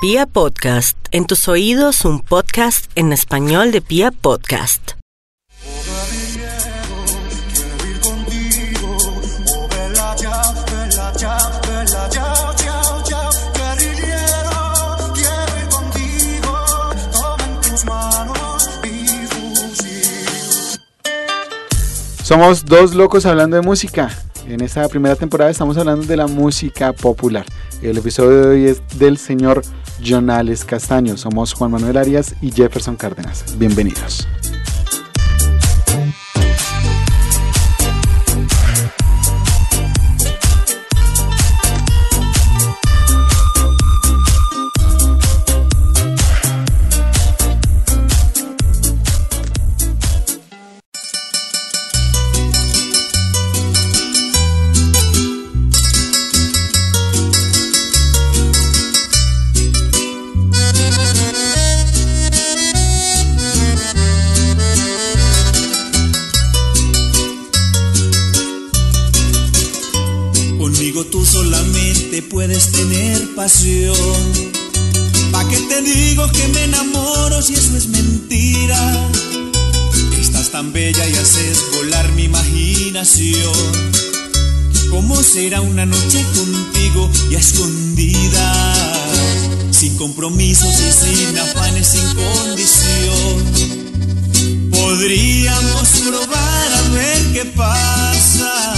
Pia Podcast, en tus oídos un podcast en español de Pia Podcast. Somos dos locos hablando de música. En esta primera temporada estamos hablando de la música popular. El episodio de hoy es del señor Jonales Castaño. Somos Juan Manuel Arias y Jefferson Cárdenas. Bienvenidos. Será una noche contigo y a escondidas? Sin compromisos y sin afanes, sin condición. Podríamos probar a ver qué pasa.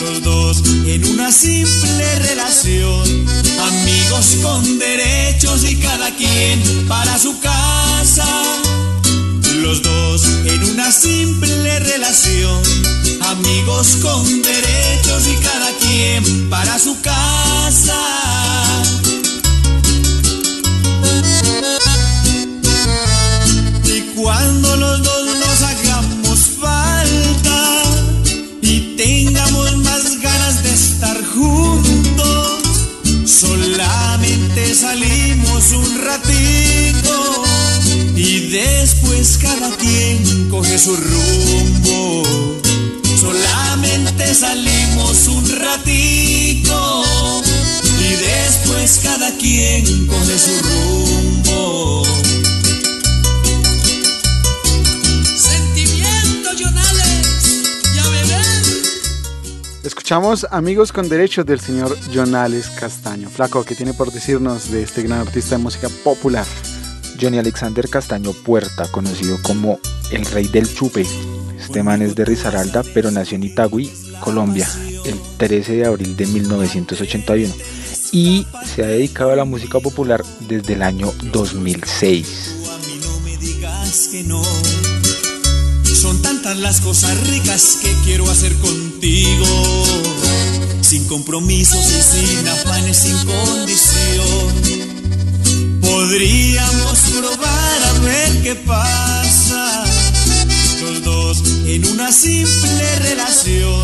Los dos en una simple relación. Amigos con derechos y cada quien para su casa. Los dos en una simple relación. Amigos con derechos y cada quien para su casa. Y cuando los dos nos hagamos falta y tengamos más ganas de estar juntos, solamente salimos un ratito y después cada quien coge su rumbo. Solamente salimos un ratito y después cada quien coge su rumbo. Sentimiento, Jonales, y a beber. Escuchamos Amigos con Derechos del señor Jonales Castaño. Flaco, ¿qué tiene por decirnos de este gran artista de música popular? Johnny Alexander Castaño Puerta, conocido como el rey del chupe. Este man es de Risaralda, pero nació en Itagüí, Colombia, el 13 de abril de 1981 y se ha dedicado a la música popular desde el año 2006. A mí no me digas que no. Son tantas las cosas ricas que quiero hacer contigo. Sin compromisos y sin afanes, sin condición. Podríamos probar a ver qué pasa. En una simple relación.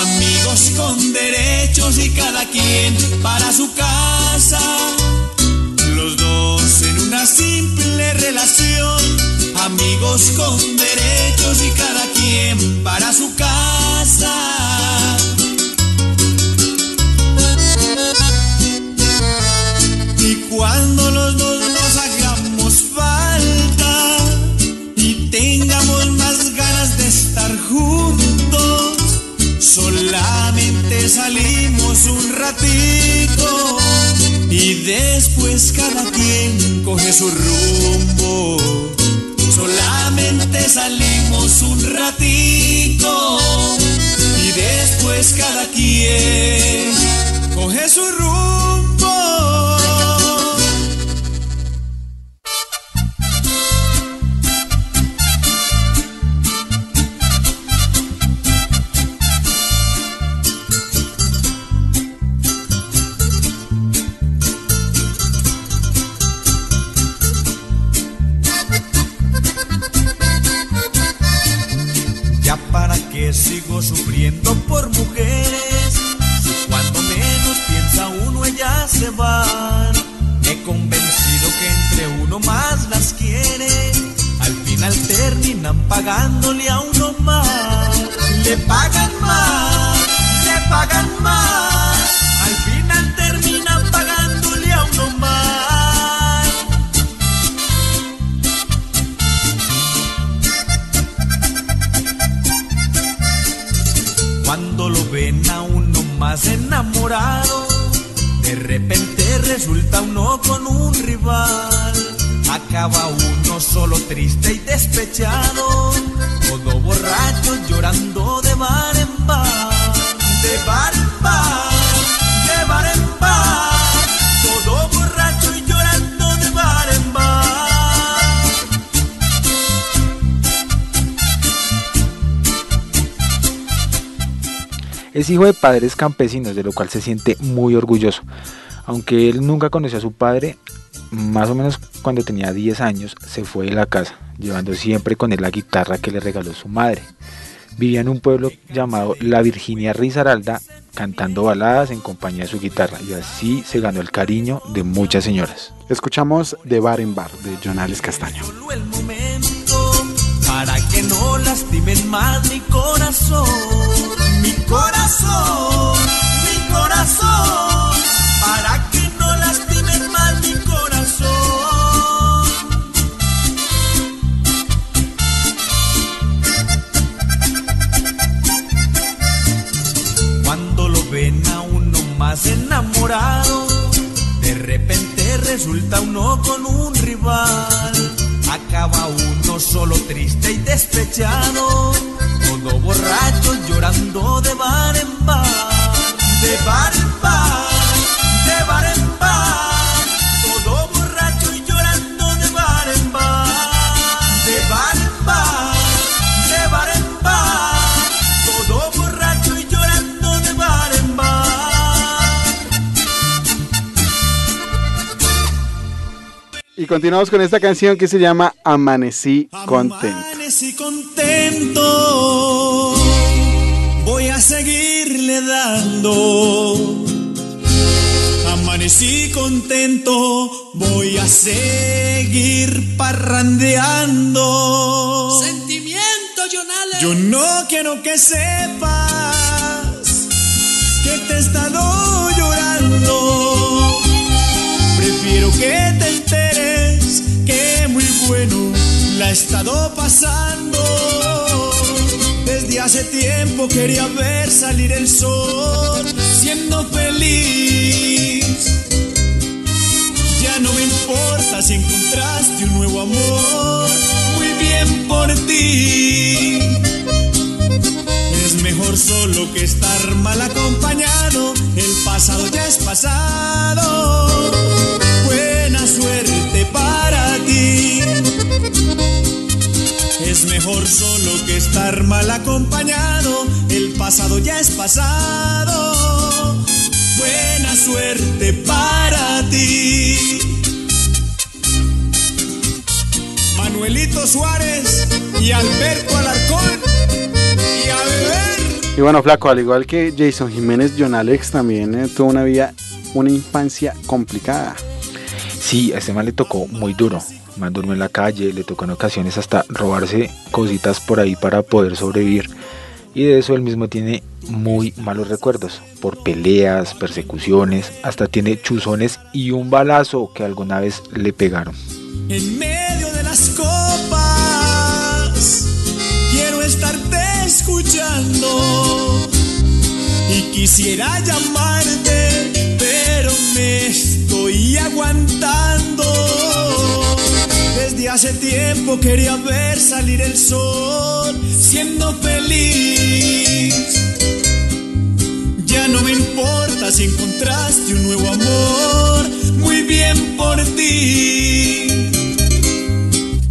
Amigos con derechos y cada quien para su casa. Los dos en una simple relación, amigos con derechos y cada quien para su casa. Después cada quien coge su rumbo. Solamente salimos un ratito y después cada quien coge su rumbo. Sigo sufriendo por mujeres cuando menos piensa uno ellas se van. He convencido que entre uno más las quiere, al final terminan pagándole a uno más. Le pagan más, le pagan más. Resulta uno con un rival. Acaba uno solo triste y despechado, todo borracho llorando de bar en bar, de bar en bar, de bar en bar, todo borracho y llorando de bar en bar. Es hijo de padres campesinos, de lo cual se siente muy orgulloso. Aunque él nunca conoció a su padre, más o menos cuando tenía 10 años se fue de la casa, llevando siempre con él la guitarra que le regaló su madre. Vivía en un pueblo llamado La Virginia Risaralda, cantando baladas en compañía de su guitarra, y así se ganó el cariño de muchas señoras. Escuchamos De Bar en Bar de Jonales Castaño. Solo el momento para que no lastimen más mi corazón, mi corazón, mi corazón, para que no lastimen más mi corazón. Cuando lo ven a uno más enamorado, de repente resulta uno con un rival. Acaba uno solo triste y despechado, todo borracho llorando de bar en bar, de bar en bar, continuamos con esta canción que se llama Amanecí Contento. Amanecí contento. Voy a seguirle dando. Amanecí contento. Voy a seguir parrandeando. Sentimiento, Jonales. Yo no quiero que sepas que te he estado llorando. Prefiero que te enteres bueno la he estado pasando. Desde hace tiempo quería ver salir el sol siendo feliz. Ya no me importa si encontraste un nuevo amor. Muy bien por ti. Es mejor solo que estar mal acompañado. El pasado ya es pasado. Buena suerte para Es mejor solo que estar mal acompañado. El pasado ya es pasado. Buena suerte para ti. Manuelito Suárez y Alberto Alarcón. Y a beber. Y bueno, Flaco, al igual que Jason Jiménez, John Alex también eh, tuvo una vida, una infancia complicada. Sí, a este man le tocó muy duro. Man durmió en la calle, le tocó en ocasiones hasta robarse cositas por ahí para poder sobrevivir. Y de eso él mismo tiene muy malos recuerdos, por peleas, persecuciones, hasta tiene chuzones y un balazo que alguna vez le pegaron. En medio de las copas, quiero estarte escuchando. Y quisiera llamarte, pero me estoy aguantando. Desde hace tiempo quería ver salir el sol, siendo feliz. Ya no me importa si encontraste un nuevo amor, muy bien por ti.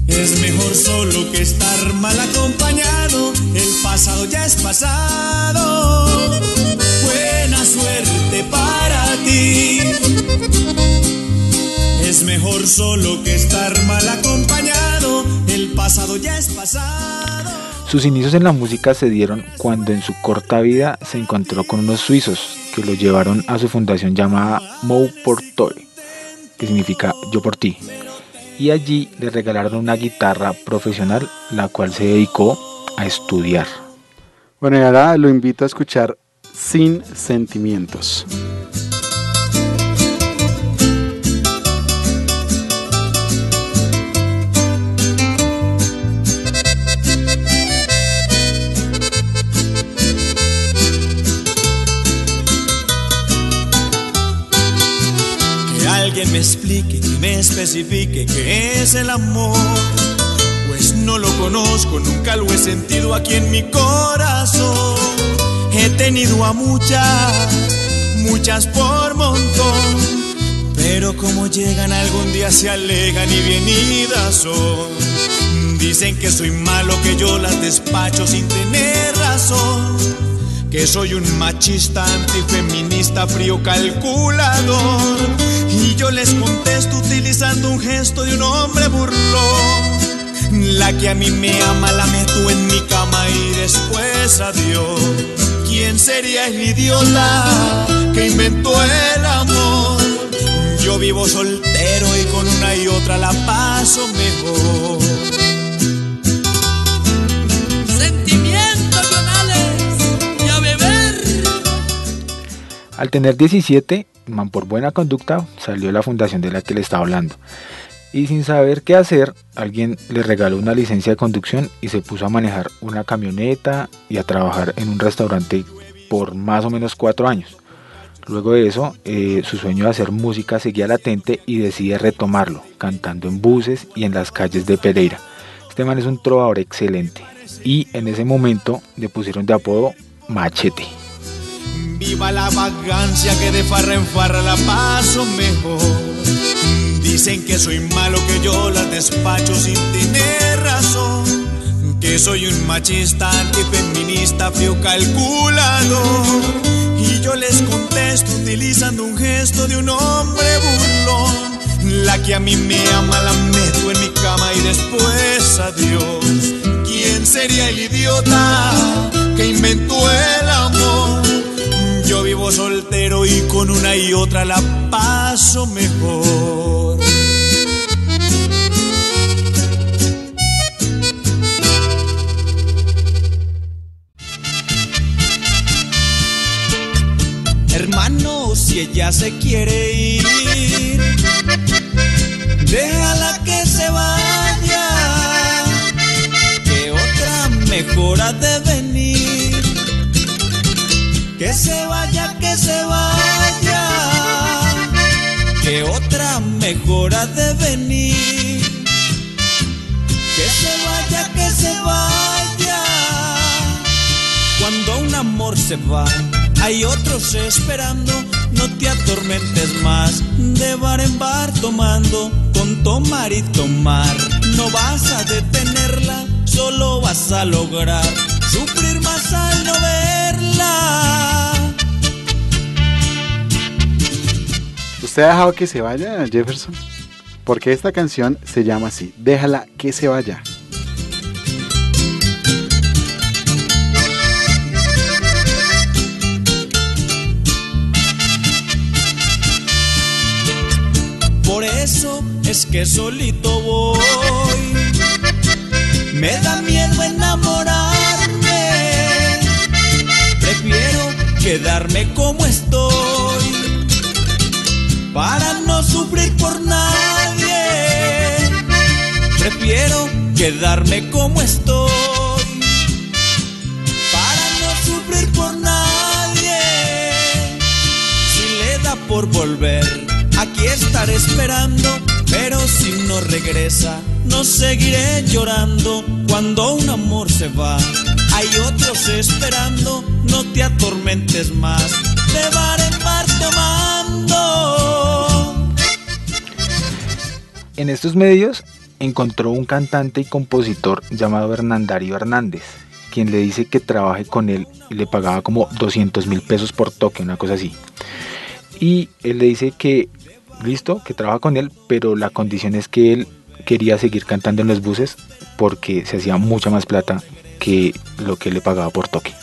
Es mejor solo que estar mal acompañado, el pasado ya es pasado. Buena suerte para ti. Es mejor solo que estar mal acompañado, el pasado ya es pasado. Sus inicios en la música se dieron cuando en su corta vida se encontró con unos suizos que lo llevaron a su fundación llamada Mou por Toi, que significa yo por ti. Y allí le regalaron una guitarra profesional, la cual se dedicó a estudiar. Bueno, y ahora lo invito a escuchar Sin Sentimientos. Especifique qué es el amor. Pues no lo conozco, nunca lo he sentido aquí en mi corazón. He tenido a muchas, muchas por montón. Pero como llegan algún día se alegan y bienidas son. Dicen que soy malo, que yo las despacho sin tener razón. Que soy un machista, antifeminista, frío calculador. Y yo les contesto utilizando un gesto de un hombre burlón. La que a mí me ama la meto en mi cama y después adiós. ¿Quién sería el idiota que inventó el amor? Yo vivo soltero y con una y otra la paso mejor. Sentimientos y a beber. Al tener 17, man por buena conducta salió la fundación de la que le estaba hablando. Y sin saber qué hacer, alguien le regaló una licencia de conducción y se puso a manejar una camioneta y a trabajar en un restaurante por más o menos cuatro años. Luego de eso, eh, su sueño de hacer música seguía latente y decide retomarlo, cantando en buses y en las calles de Pereira. Este man es un trovador excelente y en ese momento le pusieron de apodo Machete. Viva la vagancia que de farra en farra la paso mejor. Dicen que soy malo, que yo las despacho sin tener razón. Que soy un machista, antifeminista, frío calculador. Y yo les contesto utilizando un gesto de un hombre burlón. La que a mí me ama la meto en mi cama y después adiós. ¿Quién sería el idiota que inventó el amor? Soltero y con una y otra la paso mejor. Hermano, si ella se quiere ir, déjala que se vaya, que otra mejor ha de venir. Que se vaya, que se vaya, que otra mejor ha de venir. Que se vaya, que se vaya. Cuando un amor se va, hay otros esperando. No te atormentes más, de bar en bar tomando, con tomar y tomar. No vas a detenerla, solo vas a lograr sufrir más al no verla. ¿Usted ha dejado que se vaya, Jefferson? Porque esta canción se llama así, Déjala que se vaya. Por eso es que solito voy. Me da miedo enamorarme. Prefiero quedarme como estoy. Para no sufrir por nadie. Prefiero quedarme como estoy. Para no sufrir por nadie. Si le da por volver, aquí estaré esperando. Pero si no regresa, no seguiré llorando. Cuando un amor se va, hay otros esperando. No te atormentes más, En estos medios encontró un cantante y compositor llamado Hernandario Hernández, quien le dice que trabaje con él y le pagaba como 200 mil pesos por toque, una cosa así. Y él le dice que, listo, que trabaja con él, pero la condición es que él quería seguir cantando en los buses porque se hacía mucha más plata que lo que le pagaba por toque.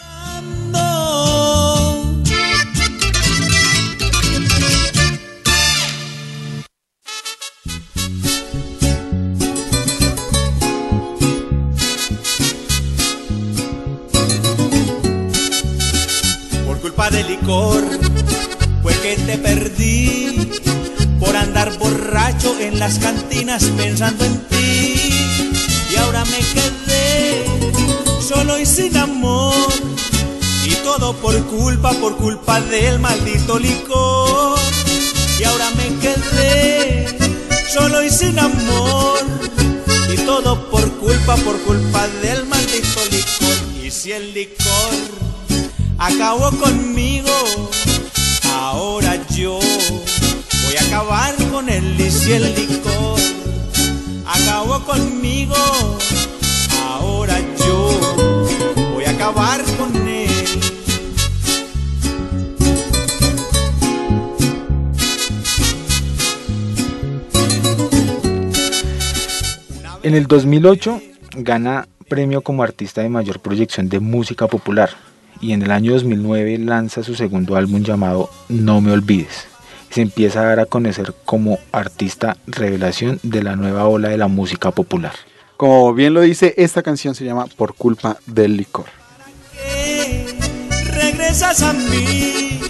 Las cantinas pensando en ti. Y ahora me quedé solo y sin amor. Y todo por culpa, por culpa del maldito licor. Y ahora me quedé solo y sin amor. Y todo por culpa, por culpa del maldito licor. Y si el licor acabó conmigo, ahora yo voy a acabar con. Y el licor acabó conmigo, ahora yo voy a acabar con él. En el 2008 gana premio como artista de mayor proyección de música popular y en el año 2009 lanza su segundo álbum llamado No me olvides. Se empieza a dar a conocer como artista revelación de la nueva ola de la música popular. Como bien lo dice, esta canción se llama Por culpa del licor. regresas a mí.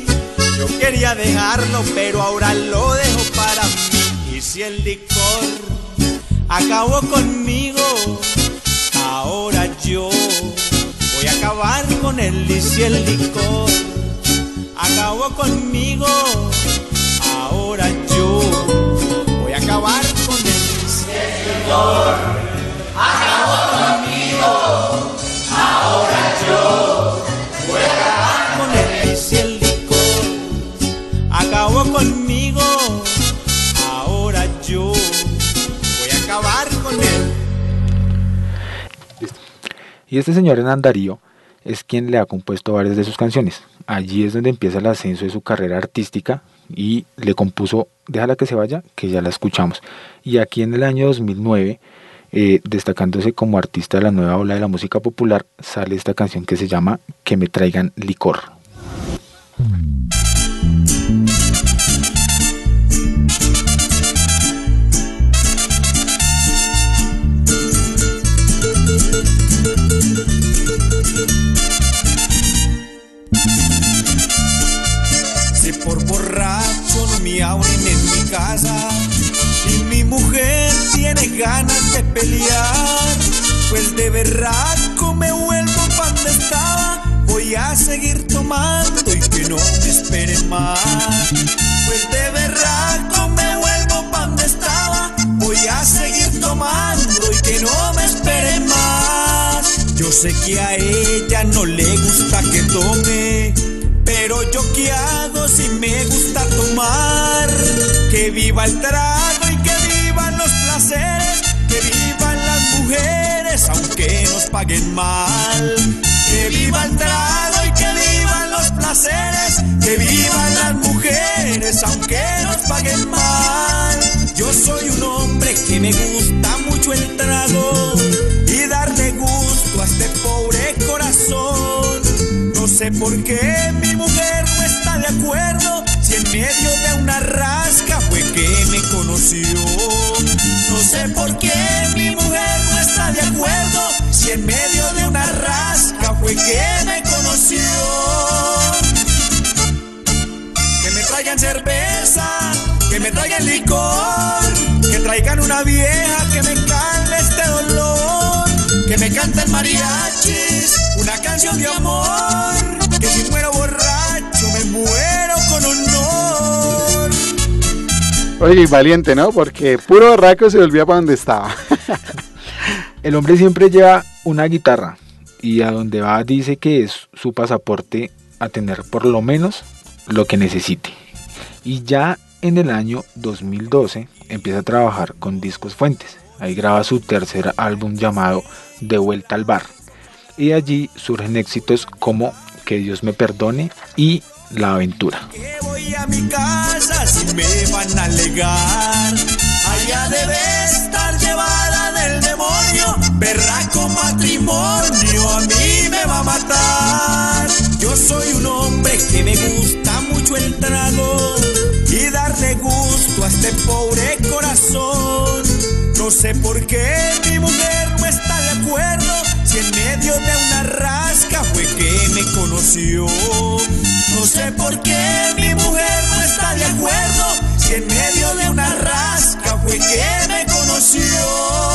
Yo quería dejarlo, pero ahora lo dejo para mí. Y si el licor acabó conmigo, ahora yo voy a acabar con él. Y si el licor acabó conmigo, él. con él y si el licor acabó conmigo, ahora yo voy a acabar con él. Y este señor Hernán Darío es quien le ha compuesto varias de sus canciones. Allí es donde empieza el ascenso de su carrera artística y le compuso Déjala que se vaya, que ya la escuchamos. Y aquí en el año 2009, eh, destacándose como artista de la nueva ola de la música popular, sale esta canción que se llama Que me traigan licor. Ganas de pelear, pues de berraco me vuelvo pa' donde estaba. Voy a seguir tomando y que no me esperen más. Pues de berraco me vuelvo pa' donde estaba. Voy a seguir tomando y que no me esperen más. Yo sé que a ella no le gusta que tome. Pero yo qué hago si me gusta tomar. Que viva el trago y que vivan los placeres. Mujeres aunque nos paguen mal. Que viva el trago y que vivan los placeres. Que vivan las mujeres aunque nos paguen mal. Yo soy un hombre que me gusta mucho el trago y darle gusto a este pobre corazón. No sé por qué mi mujer no está de acuerdo. Si en medio de una rasca fue que me conoció. Que me conoció. Que me traigan cerveza, que me traigan licor, que traigan una vieja que me calme este dolor, que me canten mariachis, una canción de amor, que si muero borracho me muero con honor. Oye, y valiente, ¿no? Porque puro barraco se volvía para donde estaba. El hombre siempre lleva una guitarra y a donde va dice que es su pasaporte a tener por lo menos lo que necesite. Y ya en el año 2012 empieza a trabajar con Discos Fuentes. Ahí graba su tercer álbum llamado De Vuelta al Bar. Y allí surgen éxitos como Que Dios me perdone y La Aventura. Demonio. Berraco matrimonio a mí me va a matar. Yo soy un hombre que me gusta mucho el trago y darle gusto a este pobre corazón. No sé por qué mi mujer no está de acuerdo. Si en medio de una rasca fue que me conoció. No sé por qué mi mujer no está de acuerdo. Si en medio de una rasca fue que me conoció.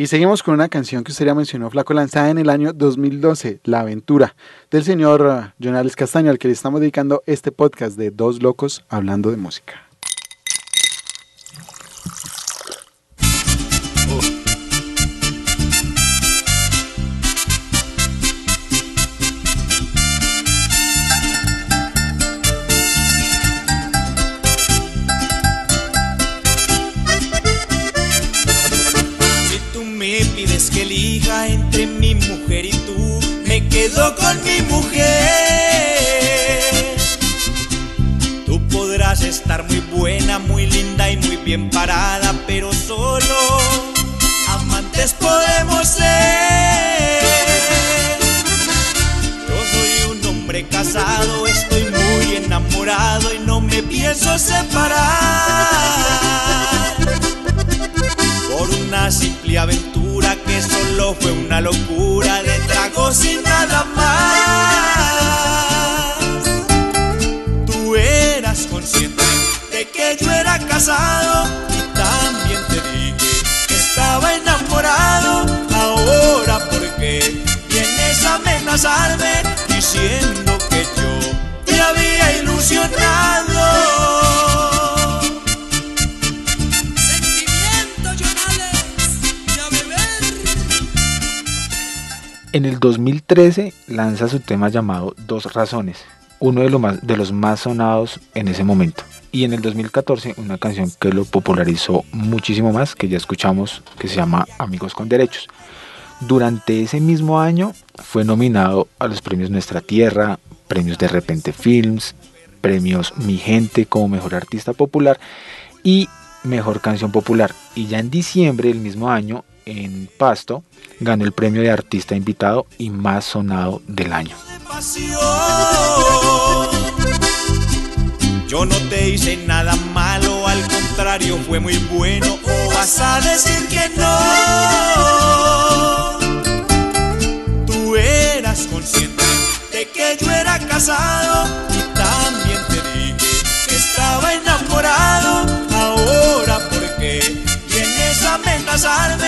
Y seguimos con una canción que usted ya mencionó, Flaco, lanzada en el año 2012, La Aventura, del señor uh, Jonales Castaño, al que le estamos dedicando este podcast de Dos Locos Hablando de Música. Quedo con mi mujer. Tú podrás estar muy buena, muy linda y muy bien parada, pero solo amantes podemos ser. Yo soy un hombre casado, estoy muy enamorado y no me pienso separar por una simple aventura que solo fue una locura de tragos y nada más. Tú eras consciente de que yo era casado y también te dije que estaba enamorado. Ahora, ¿por qué vienes a amenazarme diciendo En el 2013 lanza su tema llamado Dos Razones, uno de, los más sonados en ese momento. Y en el 2014 una canción que lo popularizó muchísimo más, que ya escuchamos, que se llama Amigos con Derechos. Durante ese mismo año fue nominado a los premios Nuestra Tierra, premios de Repente Films, premios Mi Gente como Mejor Artista Popular y Mejor Canción Popular. Y ya en diciembre del mismo año en Pasto, ganó el premio de artista invitado y más sonado del año. Yo no te hice nada malo, al contrario fue muy bueno. ¿O vas a decir que no? Tú eras consciente de que yo era casado y también te dije que estaba enamorado. Ahora, ¿por qué? amenazarme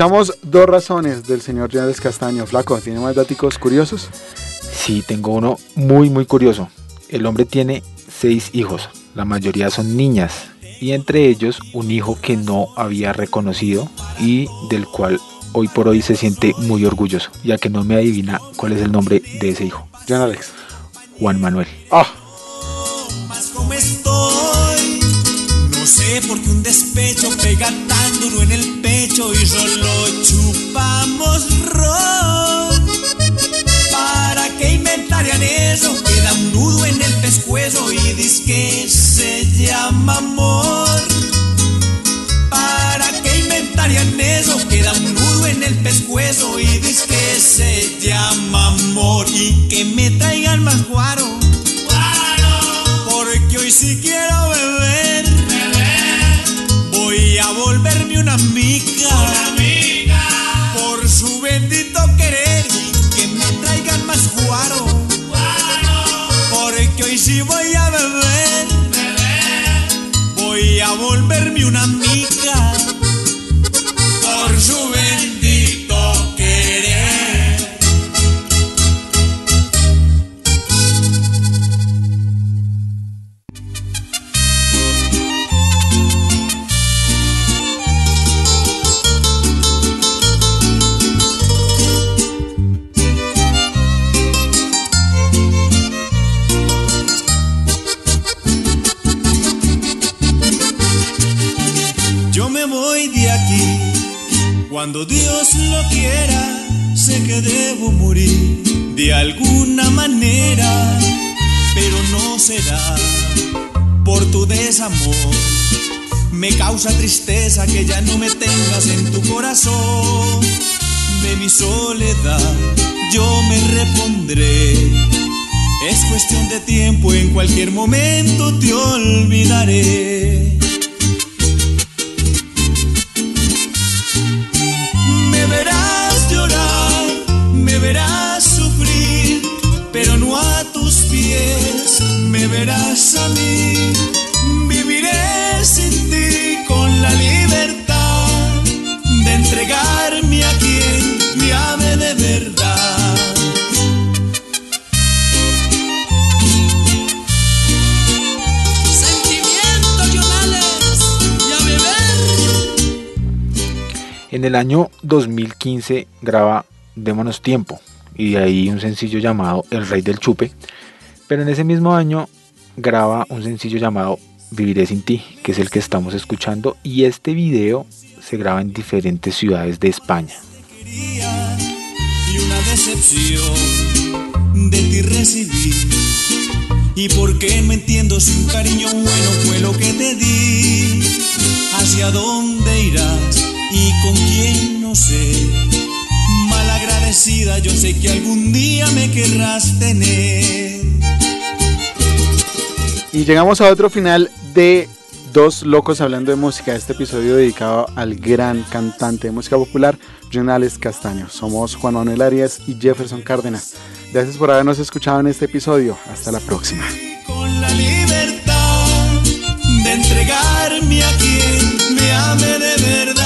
Escuchamos dos razones del señor Jonales Castaño. Flaco, ¿tiene más datos curiosos? Sí, tengo uno muy muy curioso. El hombre tiene seis hijos, la mayoría son niñas, y entre ellos un hijo que no había reconocido y del cual hoy por hoy se siente muy orgulloso, ya que no me adivina cuál es el nombre de ese hijo. John Alex. Juan Manuel. Ah, sé por qué un despecho pega tan duro en el pecho y solo chupamos ron. ¿Para qué inventarían eso? Queda un nudo en el pescuezo y dice que se llama amor. ¿Para qué inventarían eso? Queda un nudo en el pescuezo y dice que se llama amor y que me traigan más guaro. Porque hoy sí quiero beber. Sí voy a beber. Voy a volverme una amiga. Cuando Dios lo quiera. Sé que debo morir de alguna manera, pero no será por tu desamor. Me causa tristeza que ya no me tengas en tu corazón. De mi soledad yo me repondré. Es cuestión de tiempo, en cualquier momento te olvidaré. El año 2015 graba Démonos Tiempo y de ahí un sencillo llamado El Rey del Chupe, pero en ese mismo año graba un sencillo llamado Viviré sin ti, que es el que estamos escuchando y este video se graba en diferentes ciudades de España. y una decepción de ti recibí. Y porque no entiendo si cariño bueno fue lo que te di. Hacia dónde irás y con quién no sé. Malagradecida, yo sé que algún día me querrás tener. Y llegamos a otro final de Dos Locos Hablando de Música, este episodio dedicado al gran cantante de música popular, John Alex Castaño. Somos Juan Manuel Arias y Jefferson Cárdenas. Gracias por habernos escuchado en este episodio. Hasta la próxima. con la libertad de entregarme a quien me ame de verdad.